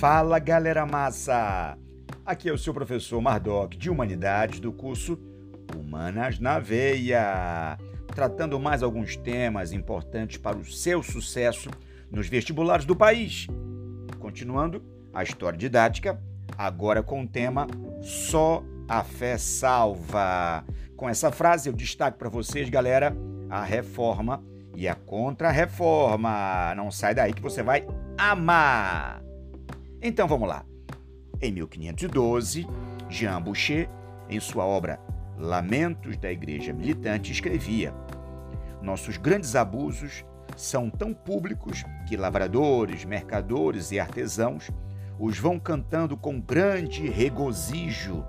Fala galera massa! Aqui é o seu professor Mardoc de Humanidades do curso Humanas na Veia, tratando mais alguns temas importantes para o seu sucesso nos vestibulares do país. Continuando a história didática, agora com o tema Só a fé salva. Com essa frase eu destaco para vocês, galera, a reforma e a contra-reforma. Não sai daí que você vai amar. Então vamos lá. Em 1512, Jean Boucher, em sua obra Lamentos da Igreja Militante, escrevia: Nossos grandes abusos são tão públicos que lavradores, mercadores e artesãos os vão cantando com grande regozijo.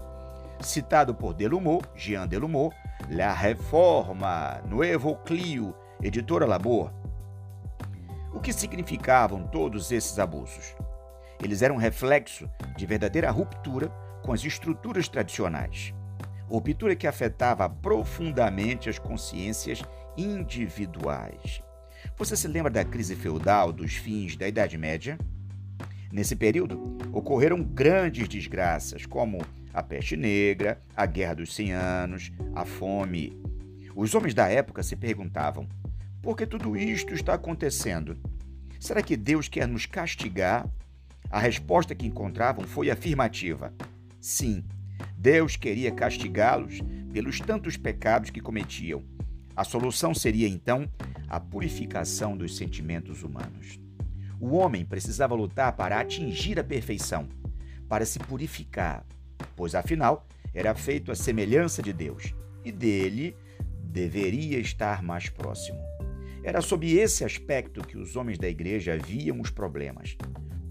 Citado por Delumeau, Jean Delumeau, La Reforma, Novo Clio, editora Labor. O que significavam todos esses abusos? Eles eram reflexo de verdadeira ruptura com as estruturas tradicionais. Ruptura que afetava profundamente as consciências individuais. Você se lembra da crise feudal dos fins da Idade Média? Nesse período, ocorreram grandes desgraças, como a peste negra, a Guerra dos Cem Anos, a fome. Os homens da época se perguntavam: por que tudo isto está acontecendo? Será que Deus quer nos castigar a resposta que encontravam foi afirmativa. Sim, Deus queria castigá-los pelos tantos pecados que cometiam. A solução seria então a purificação dos sentimentos humanos. O homem precisava lutar para atingir a perfeição, para se purificar, pois afinal era feito à semelhança de Deus e dele deveria estar mais próximo. Era sob esse aspecto que os homens da igreja viam os problemas.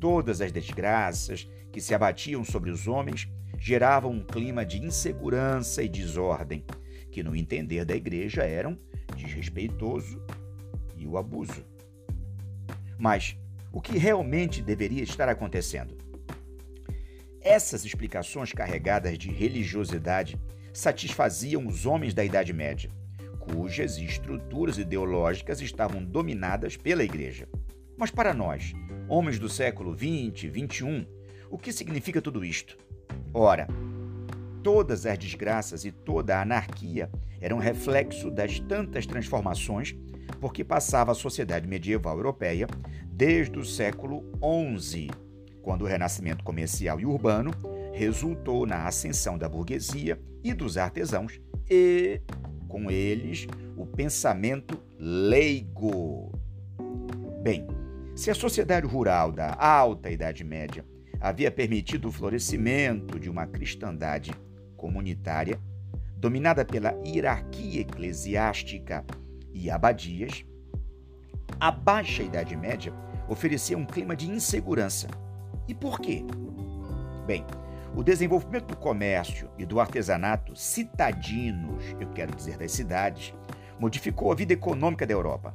Todas as desgraças que se abatiam sobre os homens geravam um clima de insegurança e desordem, que, no entender da igreja, eram desrespeitoso e o abuso. Mas o que realmente deveria estar acontecendo? Essas explicações carregadas de religiosidade satisfaziam os homens da Idade Média, cujas estruturas ideológicas estavam dominadas pela Igreja. Mas para nós, homens do século 20, 21, o que significa tudo isto? Ora, todas as desgraças e toda a anarquia eram reflexo das tantas transformações por que passava a sociedade medieval europeia desde o século XI, quando o renascimento comercial e urbano resultou na ascensão da burguesia e dos artesãos e, com eles, o pensamento leigo. Bem, se a sociedade rural da Alta Idade Média havia permitido o florescimento de uma cristandade comunitária, dominada pela hierarquia eclesiástica e abadias, a Baixa Idade Média oferecia um clima de insegurança. E por quê? Bem, o desenvolvimento do comércio e do artesanato citadinos, eu quero dizer das cidades, modificou a vida econômica da Europa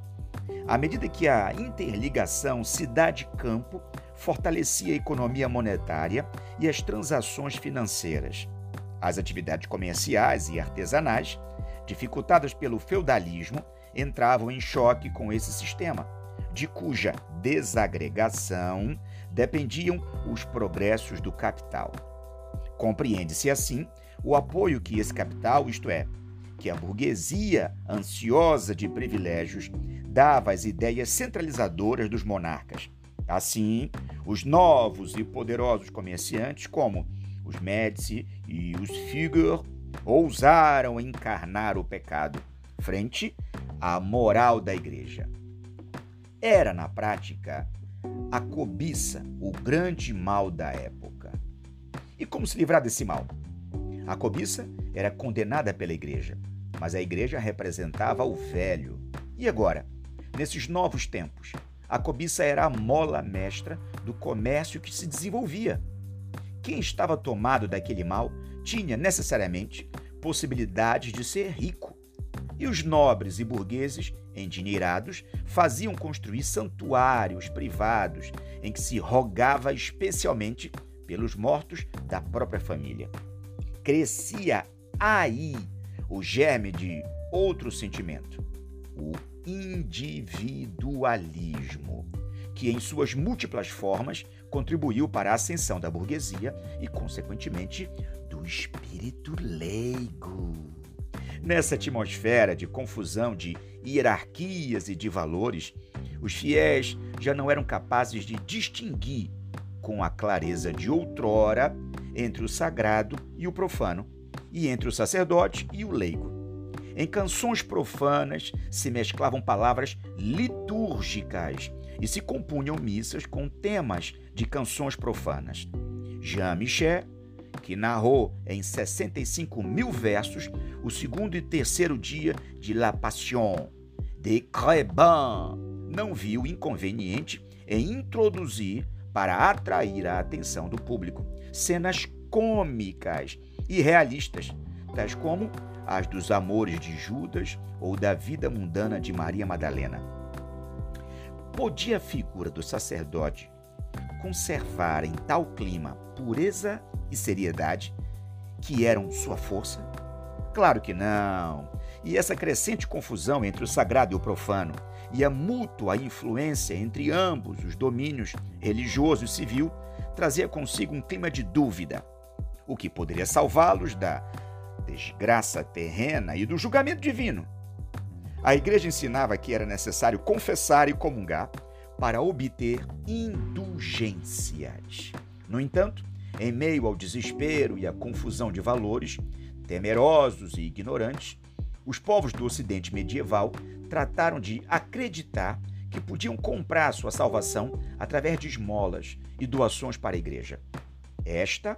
à medida que a interligação cidade-campo fortalecia a economia monetária e as transações financeiras. As atividades comerciais e artesanais, dificultadas pelo feudalismo, entravam em choque com esse sistema, de cuja desagregação dependiam os progressos do capital. Compreende-se assim o apoio que esse capital, isto é, que a burguesia ansiosa de privilégios dava às ideias centralizadoras dos monarcas. Assim, os novos e poderosos comerciantes, como os Médici e os Fugger, ousaram encarnar o pecado frente à moral da igreja. Era, na prática, a cobiça o grande mal da época. E como se livrar desse mal? A cobiça era condenada pela igreja, mas a igreja representava o velho. E agora? Nesses novos tempos, a cobiça era a mola mestra do comércio que se desenvolvia. Quem estava tomado daquele mal tinha necessariamente possibilidades de ser rico. E os nobres e burgueses, endinheirados, faziam construir santuários privados em que se rogava especialmente pelos mortos da própria família. Crescia aí o germe de outro sentimento, o individualismo, que em suas múltiplas formas contribuiu para a ascensão da burguesia e, consequentemente, do espírito leigo. Nessa atmosfera de confusão de hierarquias e de valores, os fiéis já não eram capazes de distinguir com a clareza de outrora entre o sagrado e o profano, e entre o sacerdote e o leigo. Em canções profanas se mesclavam palavras litúrgicas e se compunham missas com temas de canções profanas. Jean Michel, que narrou em 65 mil versos o segundo e terceiro dia de La Passion de Crébin, não viu inconveniente em introduzir, para atrair a atenção do público, cenas cômicas e realistas, tais como as dos amores de Judas ou da vida mundana de Maria Madalena. Podia a figura do sacerdote conservar em tal clima pureza e seriedade que eram sua força? Claro que não. E essa crescente confusão entre o sagrado e o profano e a mútua influência entre ambos os domínios, religioso e civil, trazia consigo um clima de dúvida, o que poderia salvá-los da desgraça terrena e do julgamento divino. A igreja ensinava que era necessário confessar e comungar para obter indulgências. No entanto, em meio ao desespero e à confusão de valores, temerosos e ignorantes, os povos do Ocidente medieval trataram de acreditar que podiam comprar sua salvação através de esmolas e doações para a igreja. Esta,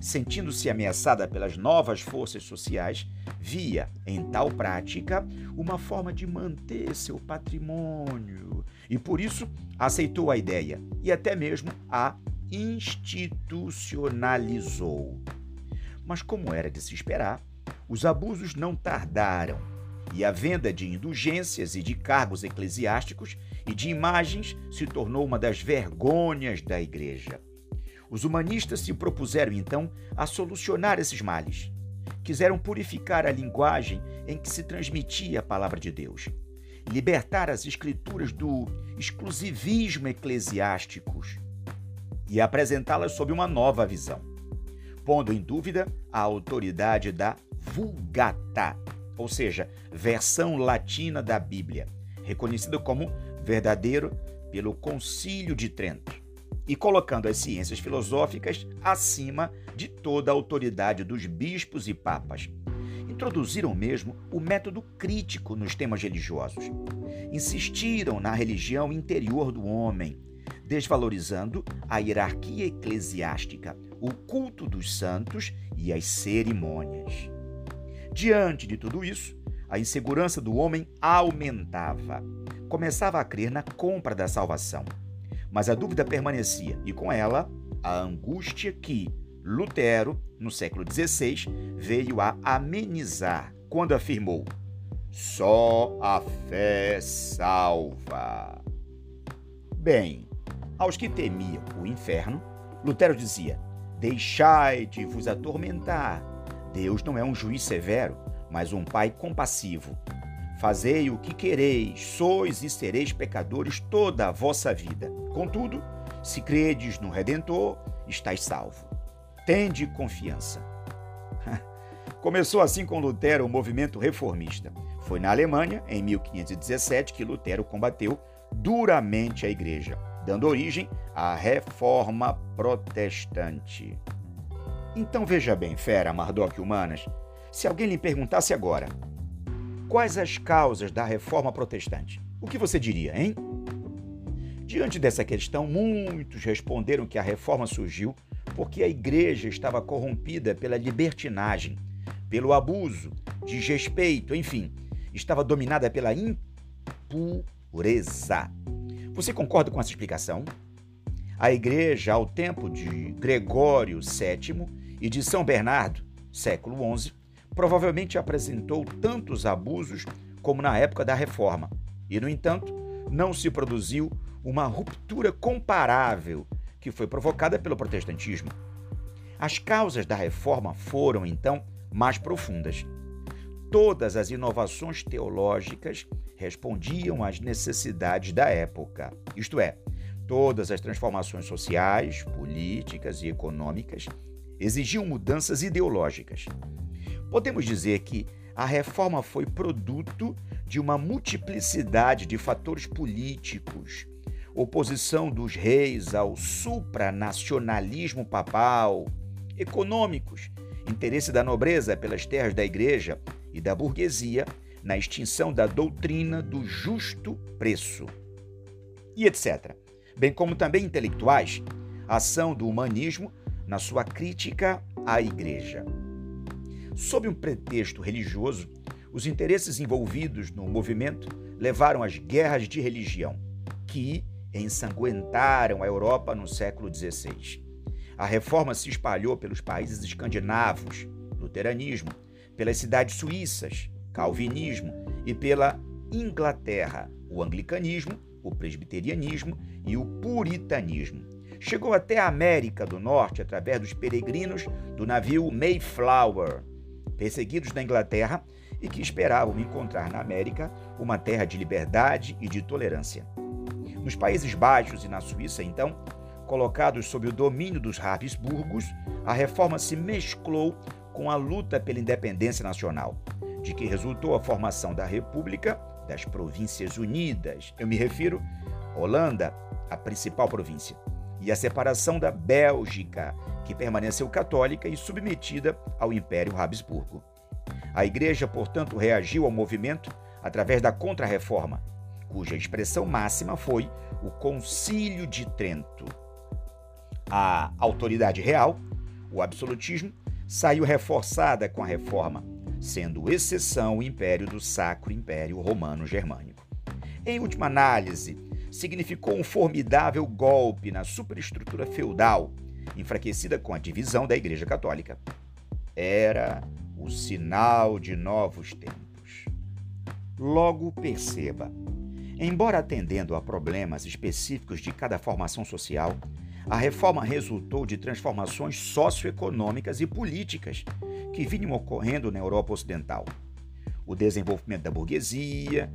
sentindo-se ameaçada pelas novas forças sociais, via em tal prática uma forma de manter seu patrimônio e por isso aceitou a ideia e até mesmo a institucionalizou. Mas, como era de se esperar, os abusos não tardaram e a venda de indulgências e de cargos eclesiásticos e de imagens se tornou uma das vergonhas da igreja. Os humanistas se propuseram então a solucionar esses males. Quiseram purificar a linguagem em que se transmitia a palavra de Deus, libertar as escrituras do exclusivismo eclesiástico e apresentá-las sob uma nova visão, pondo em dúvida a autoridade da Vulgata, ou seja, versão latina da Bíblia, reconhecida como verdadeiro pelo Concílio de Trento, e colocando as ciências filosóficas acima de toda a autoridade dos bispos e papas. Introduziram mesmo o método crítico nos temas religiosos. Insistiram na religião interior do homem, desvalorizando a hierarquia eclesiástica, o culto dos santos e as cerimônias. Diante de tudo isso, a insegurança do homem aumentava. Começava a crer na compra da salvação. Mas a dúvida permanecia, e com ela, a angústia que Lutero, no século XVI, veio a amenizar quando afirmou: só a fé salva. Bem, aos que temiam o inferno, Lutero dizia: Deixai de vos atormentar Deus não é um juiz severo, mas um pai compassivo. Fazei o que quereis, sois e sereis pecadores toda a vossa vida. Contudo, se credes no Redentor, estáis salvo. Tende confiança. Começou assim com Lutero o movimento reformista. Foi na Alemanha, em 1517, que Lutero combateu duramente a igreja, dando origem à Reforma Protestante. Então veja bem, fera Mardoc Humanas, se alguém lhe perguntasse agora, quais as causas da reforma protestante? O que você diria, hein? Diante dessa questão, muitos responderam que a reforma surgiu porque a igreja estava corrompida pela libertinagem, pelo abuso, desrespeito, enfim, estava dominada pela impureza. Você concorda com essa explicação? A igreja, ao tempo de Gregório VII, e de São Bernardo, século XI, provavelmente apresentou tantos abusos como na época da Reforma, e, no entanto, não se produziu uma ruptura comparável que foi provocada pelo protestantismo. As causas da reforma foram, então, mais profundas. Todas as inovações teológicas respondiam às necessidades da época, isto é, Todas as transformações sociais, políticas e econômicas exigiam mudanças ideológicas. Podemos dizer que a reforma foi produto de uma multiplicidade de fatores políticos, oposição dos reis ao supranacionalismo papal, econômicos, interesse da nobreza pelas terras da igreja e da burguesia na extinção da doutrina do justo preço, e etc. Bem como também intelectuais, ação do humanismo na sua crítica à igreja. Sob um pretexto religioso, os interesses envolvidos no movimento levaram às guerras de religião, que ensanguentaram a Europa no século XVI. A reforma se espalhou pelos países escandinavos, luteranismo, pelas cidades suíças, calvinismo, e pela Inglaterra, o anglicanismo, o presbiterianismo e o puritanismo. Chegou até a América do Norte através dos peregrinos do navio Mayflower, perseguidos na Inglaterra e que esperavam encontrar na América uma terra de liberdade e de tolerância. Nos Países Baixos e na Suíça, então, colocados sob o domínio dos Habsburgos, a reforma se mesclou com a luta pela independência nacional, de que resultou a formação da República das Províncias Unidas. Eu me refiro Holanda, a principal província, e a separação da Bélgica, que permaneceu católica e submetida ao Império Habsburgo. A Igreja, portanto, reagiu ao movimento através da Contra-Reforma, cuja expressão máxima foi o Concílio de Trento. A autoridade real, o absolutismo, saiu reforçada com a reforma, sendo exceção o império do Sacro Império Romano Germânico. Em última análise, significou um formidável golpe na superestrutura feudal, enfraquecida com a divisão da Igreja Católica. Era o sinal de novos tempos. Logo perceba, embora atendendo a problemas específicos de cada formação social, a reforma resultou de transformações socioeconômicas e políticas que vinham ocorrendo na Europa Ocidental. O desenvolvimento da burguesia,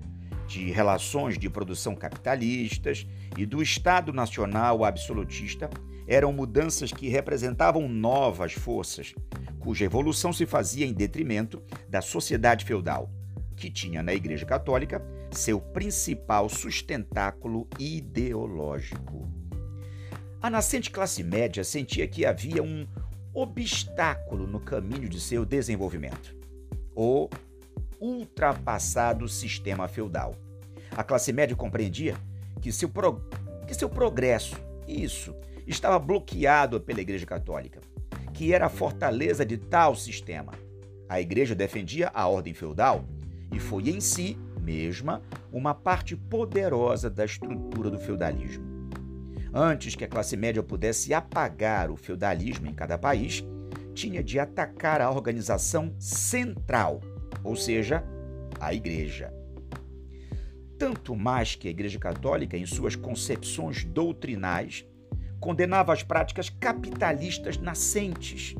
de relações de produção capitalistas e do Estado Nacional absolutista eram mudanças que representavam novas forças, cuja evolução se fazia em detrimento da sociedade feudal, que tinha na Igreja Católica seu principal sustentáculo ideológico. A nascente classe média sentia que havia um obstáculo no caminho de seu desenvolvimento: o ultrapassado sistema feudal. A classe média compreendia que seu, pro... que seu progresso, isso, estava bloqueado pela Igreja Católica, que era a fortaleza de tal sistema. A Igreja defendia a ordem feudal e foi em si mesma uma parte poderosa da estrutura do feudalismo. Antes que a classe média pudesse apagar o feudalismo em cada país, tinha de atacar a organização central, ou seja, a igreja. Tanto mais que a Igreja Católica, em suas concepções doutrinais, condenava as práticas capitalistas nascentes,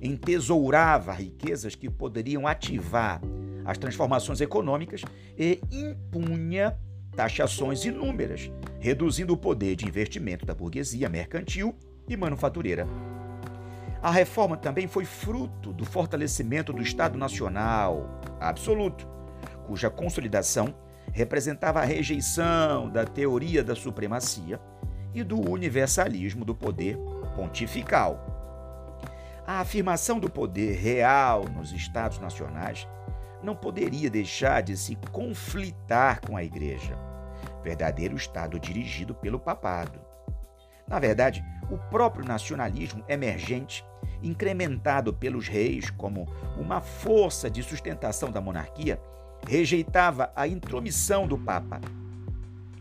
entesourava riquezas que poderiam ativar as transformações econômicas e impunha taxações inúmeras, reduzindo o poder de investimento da burguesia mercantil e manufatureira. A reforma também foi fruto do fortalecimento do Estado Nacional absoluto, cuja consolidação representava a rejeição da teoria da supremacia e do universalismo do poder pontifical. A afirmação do poder real nos Estados nacionais não poderia deixar de se conflitar com a Igreja, verdadeiro Estado dirigido pelo papado. Na verdade, o próprio nacionalismo emergente, incrementado pelos reis como uma força de sustentação da monarquia, rejeitava a intromissão do Papa,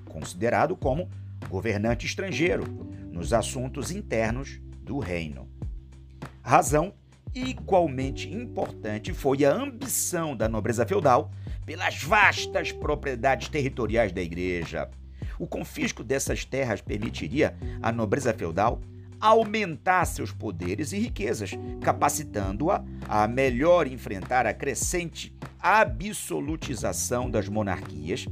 considerado como governante estrangeiro nos assuntos internos do reino. Razão igualmente importante foi a ambição da nobreza feudal pelas vastas propriedades territoriais da igreja. O confisco dessas terras permitiria à nobreza feudal aumentar seus poderes e riquezas, capacitando-a a melhor enfrentar a crescente absolutização das monarquias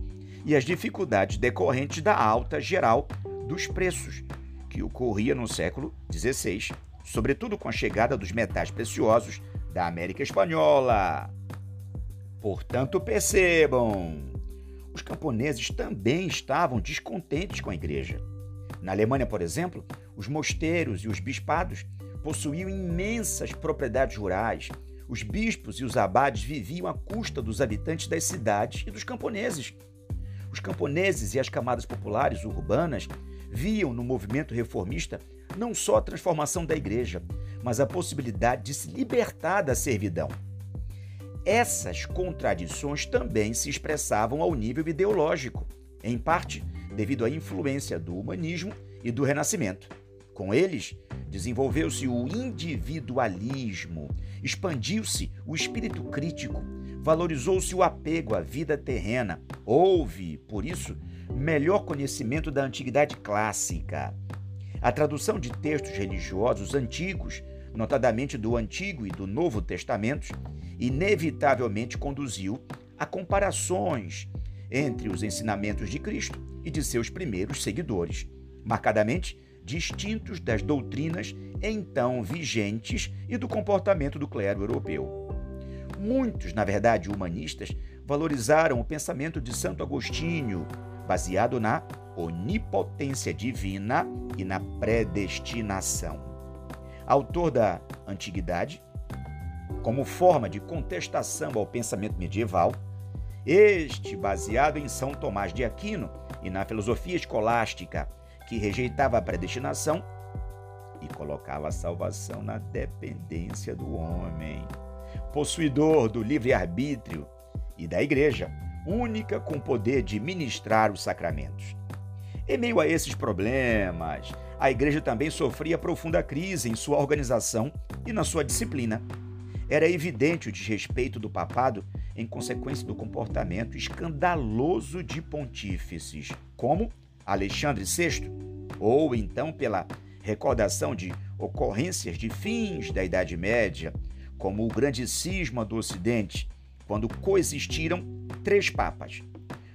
e as dificuldades decorrentes da alta geral dos preços que ocorria no século XVI, sobretudo com a chegada dos metais preciosos da América Espanhola. Portanto, percebam, os camponeses também estavam descontentes com a igreja. Na Alemanha, por exemplo, os mosteiros e os bispados possuíam imensas propriedades rurais. Os bispos e os abades viviam à custa dos habitantes das cidades e dos camponeses. Os camponeses e as camadas populares urbanas viam no movimento reformista não só a transformação da igreja, mas a possibilidade de se libertar da servidão. Essas contradições também se expressavam ao nível ideológico, em parte devido à influência do humanismo e do renascimento. Com eles, desenvolveu-se o individualismo, expandiu-se o espírito crítico, valorizou-se o apego à vida terrena. Houve, por isso, melhor conhecimento da antiguidade clássica. A tradução de textos religiosos antigos, notadamente do Antigo e do Novo Testamentos, inevitavelmente conduziu a comparações entre os ensinamentos de Cristo e de seus primeiros seguidores, marcadamente distintos das doutrinas então vigentes e do comportamento do clero europeu. Muitos, na verdade, humanistas, valorizaram o pensamento de Santo Agostinho, baseado na onipotência divina e na predestinação. Autor da Antiguidade, como forma de contestação ao pensamento medieval, este baseado em São Tomás de Aquino e na filosofia escolástica, que rejeitava a predestinação e colocava a salvação na dependência do homem, possuidor do livre-arbítrio e da igreja, única com poder de ministrar os sacramentos. Em meio a esses problemas, a igreja também sofria profunda crise em sua organização e na sua disciplina. Era evidente o desrespeito do papado em consequência do comportamento escandaloso de pontífices, como Alexandre VI, ou então pela recordação de ocorrências de fins da Idade Média, como o grande cisma do Ocidente, quando coexistiram três papas.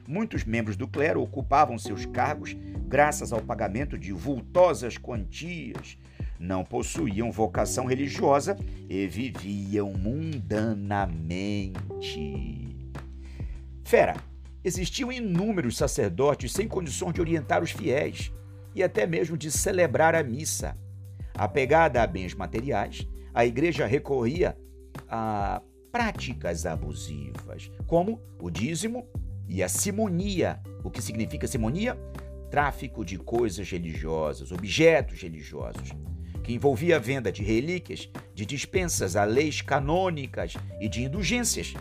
Muitos membros do clero ocupavam seus cargos graças ao pagamento de vultosas quantias não possuíam vocação religiosa e viviam mundanamente. Fera, existiam inúmeros sacerdotes sem condições de orientar os fiéis e até mesmo de celebrar a missa. Apegada a bens materiais, a igreja recorria a práticas abusivas, como o dízimo e a simonia. O que significa simonia? Tráfico de coisas religiosas, objetos religiosos que envolvia a venda de relíquias, de dispensas a leis canônicas e de indulgências,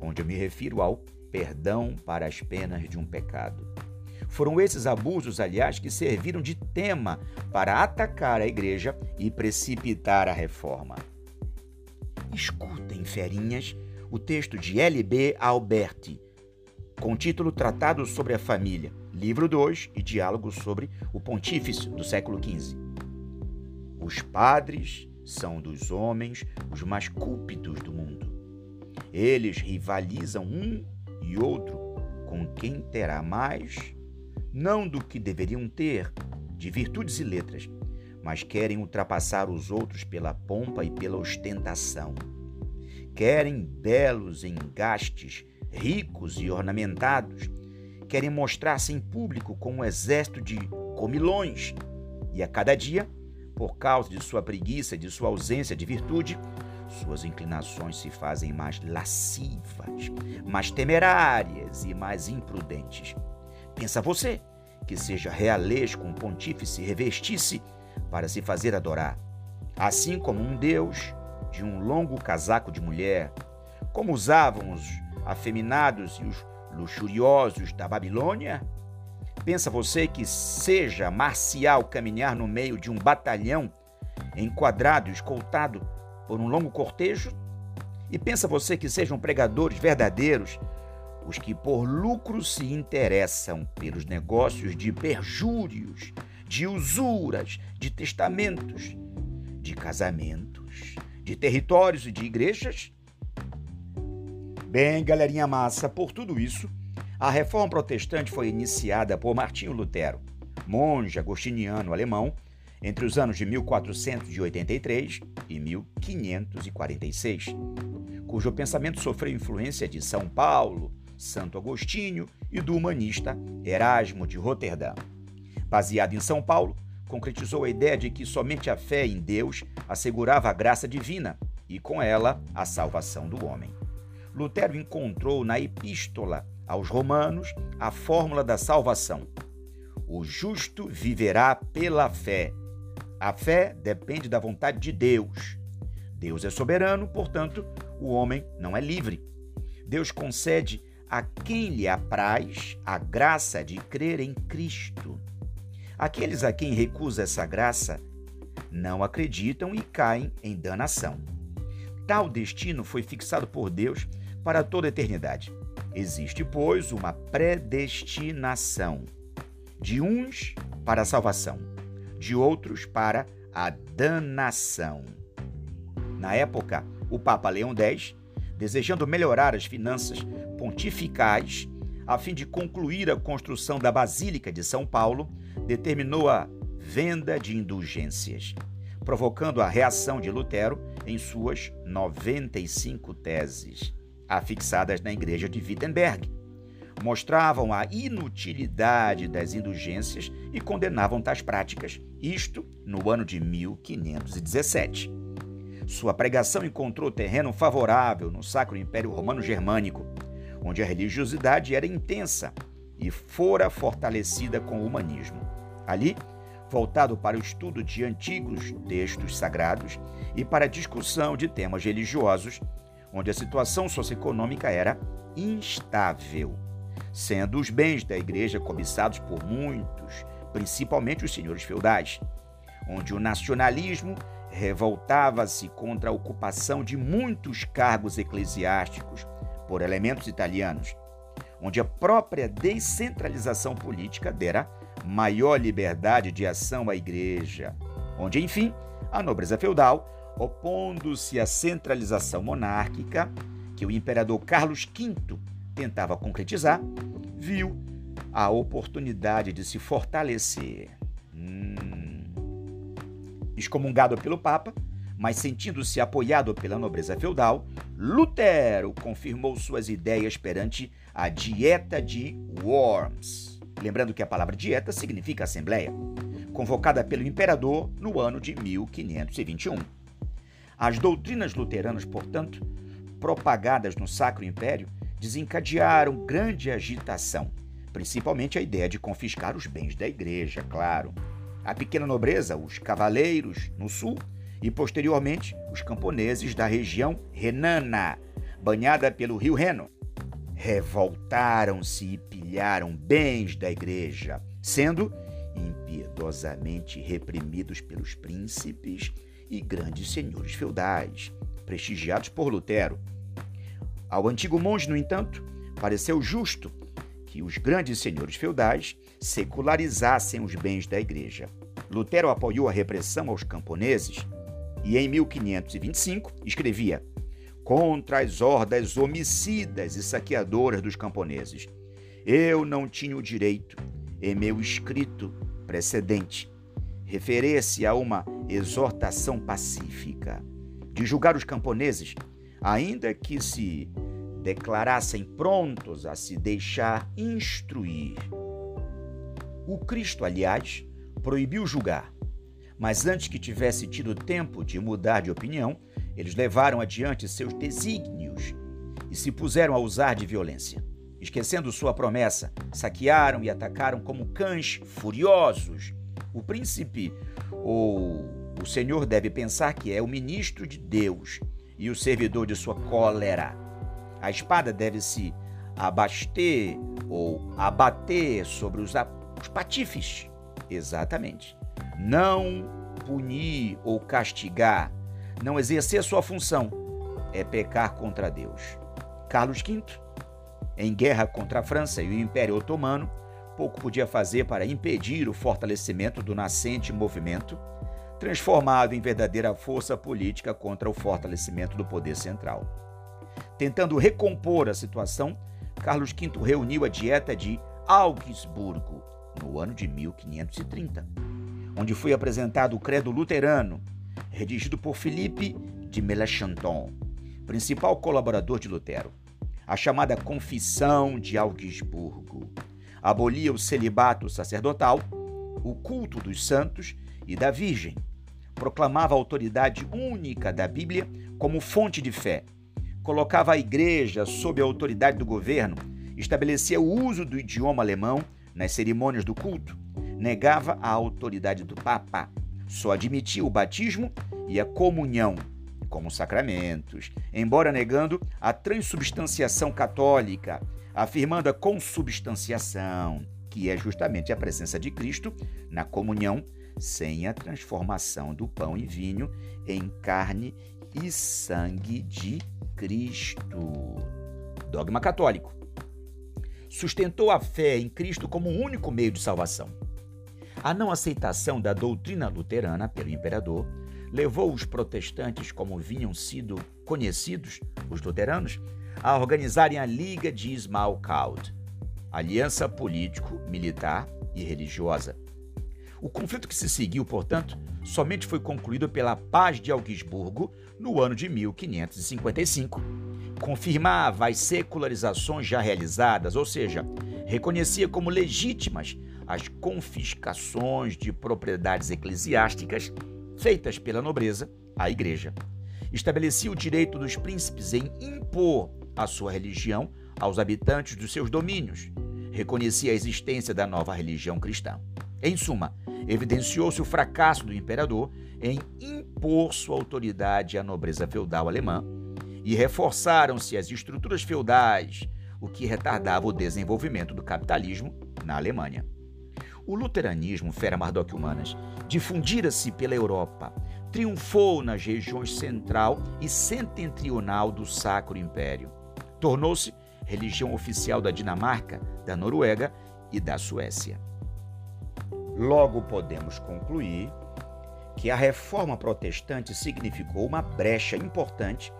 onde eu me refiro ao perdão para as penas de um pecado. Foram esses abusos, aliás, que serviram de tema para atacar a igreja e precipitar a reforma. Escutem, ferinhas, o texto de L.B. Alberti, com título Tratado sobre a Família, livro 2 e diálogo sobre o Pontífice do século XV. Os padres são dos homens os mais cúpidos do mundo. Eles rivalizam um e outro com quem terá mais, não do que deveriam ter, de virtudes e letras, mas querem ultrapassar os outros pela pompa e pela ostentação. Querem belos engastes, ricos e ornamentados. Querem mostrar-se em público com um exército de comilões. E a cada dia por causa de sua preguiça, de sua ausência de virtude, suas inclinações se fazem mais lascivas, mais temerárias e mais imprudentes. Pensa você que seja realesco um pontífice revestisse para se fazer adorar, assim como um deus de um longo casaco de mulher, como usavam os afeminados e os luxuriosos da Babilônia? Pensa você que seja marcial caminhar no meio de um batalhão enquadrado escoltado por um longo cortejo? E pensa você que sejam pregadores verdadeiros os que por lucro se interessam pelos negócios de perjúrios, de usuras, de testamentos, de casamentos, de territórios e de igrejas? Bem, galerinha massa, por tudo isso, a reforma protestante foi iniciada por Martinho Lutero, monge agostiniano alemão, entre os anos de 1483 e 1546, cujo pensamento sofreu influência de São Paulo, Santo Agostinho e do humanista Erasmo de Roterdã. Baseado em São Paulo, concretizou a ideia de que somente a fé em Deus assegurava a graça divina e, com ela, a salvação do homem. Lutero encontrou na Epístola aos Romanos a fórmula da salvação. O justo viverá pela fé. A fé depende da vontade de Deus. Deus é soberano, portanto, o homem não é livre. Deus concede a quem lhe apraz a graça de crer em Cristo. Aqueles a quem recusa essa graça não acreditam e caem em danação. Tal destino foi fixado por Deus para toda a eternidade. Existe, pois, uma predestinação de uns para a salvação, de outros para a danação. Na época, o Papa Leão X, desejando melhorar as finanças pontificais, a fim de concluir a construção da Basílica de São Paulo, determinou a venda de indulgências, provocando a reação de Lutero em suas 95 teses, afixadas na igreja de Wittenberg. Mostravam a inutilidade das indulgências e condenavam tais práticas, isto no ano de 1517. Sua pregação encontrou terreno favorável no Sacro Império Romano Germânico, onde a religiosidade era intensa e fora fortalecida com o humanismo. Ali, voltado para o estudo de antigos textos sagrados e para a discussão de temas religiosos, onde a situação socioeconômica era instável, sendo os bens da igreja cobiçados por muitos, principalmente os senhores feudais, onde o nacionalismo revoltava-se contra a ocupação de muitos cargos eclesiásticos por elementos italianos, onde a própria descentralização política dera maior liberdade de ação à igreja, onde, enfim, a nobreza feudal, opondo-se à centralização monárquica que o imperador Carlos V tentava concretizar, viu a oportunidade de se fortalecer. Hum. Excomungado pelo Papa, mas sentindo-se apoiado pela nobreza feudal, Lutero confirmou suas ideias perante a Dieta de Worms. Lembrando que a palavra dieta significa assembleia, convocada pelo imperador no ano de 1521. As doutrinas luteranas, portanto, propagadas no Sacro Império, desencadearam grande agitação, principalmente a ideia de confiscar os bens da igreja, claro. A pequena nobreza, os cavaleiros no sul, e posteriormente os camponeses da região renana, banhada pelo rio Reno. Revoltaram-se e pilharam bens da igreja, sendo impiedosamente reprimidos pelos príncipes e grandes senhores feudais, prestigiados por Lutero. Ao antigo monge, no entanto, pareceu justo que os grandes senhores feudais secularizassem os bens da igreja. Lutero apoiou a repressão aos camponeses e em 1525 escrevia contra as hordas homicidas e saqueadoras dos camponeses. Eu não tinha o direito, em meu escrito precedente, referir-se a uma exortação pacífica, de julgar os camponeses, ainda que se declarassem prontos a se deixar instruir. O Cristo, aliás, proibiu julgar, mas antes que tivesse tido tempo de mudar de opinião, eles levaram adiante seus desígnios e se puseram a usar de violência. Esquecendo sua promessa, saquearam e atacaram como cães furiosos. O príncipe ou o senhor deve pensar que é o ministro de Deus e o servidor de sua cólera. A espada deve se abaster ou abater sobre os, os patifes. Exatamente não punir ou castigar, não exercer sua função, é pecar contra Deus. Carlos V, em guerra contra a França e o Império Otomano, pouco podia fazer para impedir o fortalecimento do nascente movimento, transformado em verdadeira força política contra o fortalecimento do poder central. Tentando recompor a situação, Carlos V reuniu a Dieta de Augsburgo no ano de 1530, onde foi apresentado o Credo Luterano, redigido por Felipe de Melanchthon, principal colaborador de Lutero. A chamada Confissão de Augsburgo abolia o celibato sacerdotal, o culto dos santos e da Virgem. Proclamava a autoridade única da Bíblia como fonte de fé. Colocava a igreja sob a autoridade do governo, estabelecia o uso do idioma alemão nas cerimônias do culto, negava a autoridade do Papa, só admitia o batismo e a comunhão como sacramentos, embora negando a transubstanciação católica, afirmando a consubstanciação, que é justamente a presença de Cristo na comunhão sem a transformação do pão e vinho em carne e sangue de Cristo. Dogma católico. Sustentou a fé em Cristo como o único meio de salvação. A não aceitação da doutrina luterana pelo imperador levou os protestantes, como vinham sido conhecidos, os luteranos, a organizarem a Liga de Ismalcald, aliança político, militar e religiosa. O conflito que se seguiu, portanto, somente foi concluído pela Paz de Augsburgo no ano de 1555. Confirmava as secularizações já realizadas, ou seja, reconhecia como legítimas as confiscações de propriedades eclesiásticas feitas pela nobreza à igreja. Estabelecia o direito dos príncipes em impor a sua religião aos habitantes dos seus domínios. Reconhecia a existência da nova religião cristã. Em suma, evidenciou-se o fracasso do imperador em impor sua autoridade à nobreza feudal alemã e reforçaram-se as estruturas feudais, o que retardava o desenvolvimento do capitalismo na Alemanha. O luteranismo, fera Mardoc Humanas, difundira-se pela Europa, triunfou nas regiões central e setentrional do Sacro Império. Tornou-se religião oficial da Dinamarca, da Noruega e da Suécia. Logo podemos concluir que a reforma protestante significou uma brecha importante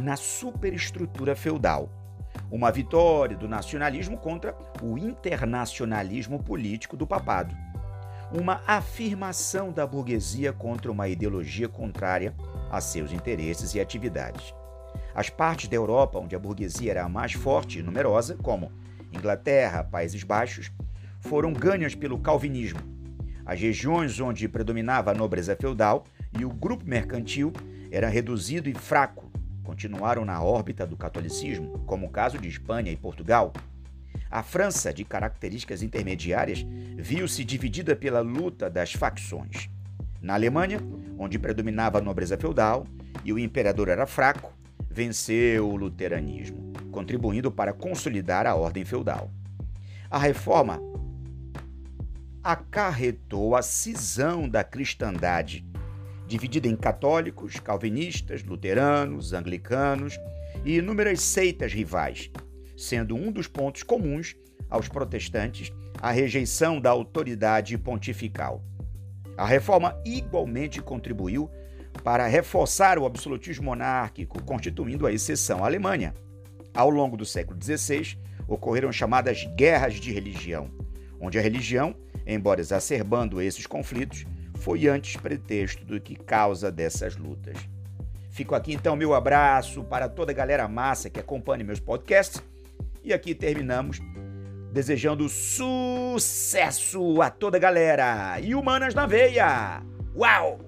na superestrutura feudal uma vitória do nacionalismo contra o internacionalismo político do papado, uma afirmação da burguesia contra uma ideologia contrária a seus interesses e atividades. As partes da Europa onde a burguesia era mais forte e numerosa, como Inglaterra, Países Baixos, foram ganhas pelo calvinismo. As regiões onde predominava a nobreza feudal e o grupo mercantil era reduzido e fraco continuaram na órbita do catolicismo, como o caso de Espanha e Portugal. A França, de características intermediárias, viu-se dividida pela luta das facções. Na Alemanha, onde predominava a nobreza feudal e o imperador era fraco, venceu o luteranismo, contribuindo para consolidar a ordem feudal. A reforma acarretou a cisão da cristandade dividida em católicos, calvinistas, luteranos, anglicanos e inúmeras seitas rivais, sendo um dos pontos comuns aos protestantes a rejeição da autoridade pontifical. A reforma igualmente contribuiu para reforçar o absolutismo monárquico, constituindo a exceção à Alemanha. Ao longo do século XVI, ocorreram chamadas guerras de religião, onde a religião, embora exacerbando esses conflitos, foi antes pretexto do que causa dessas lutas. Fico aqui então meu abraço para toda a galera massa que acompanha meus podcasts e aqui terminamos desejando sucesso a toda a galera e humanas na veia. Uau!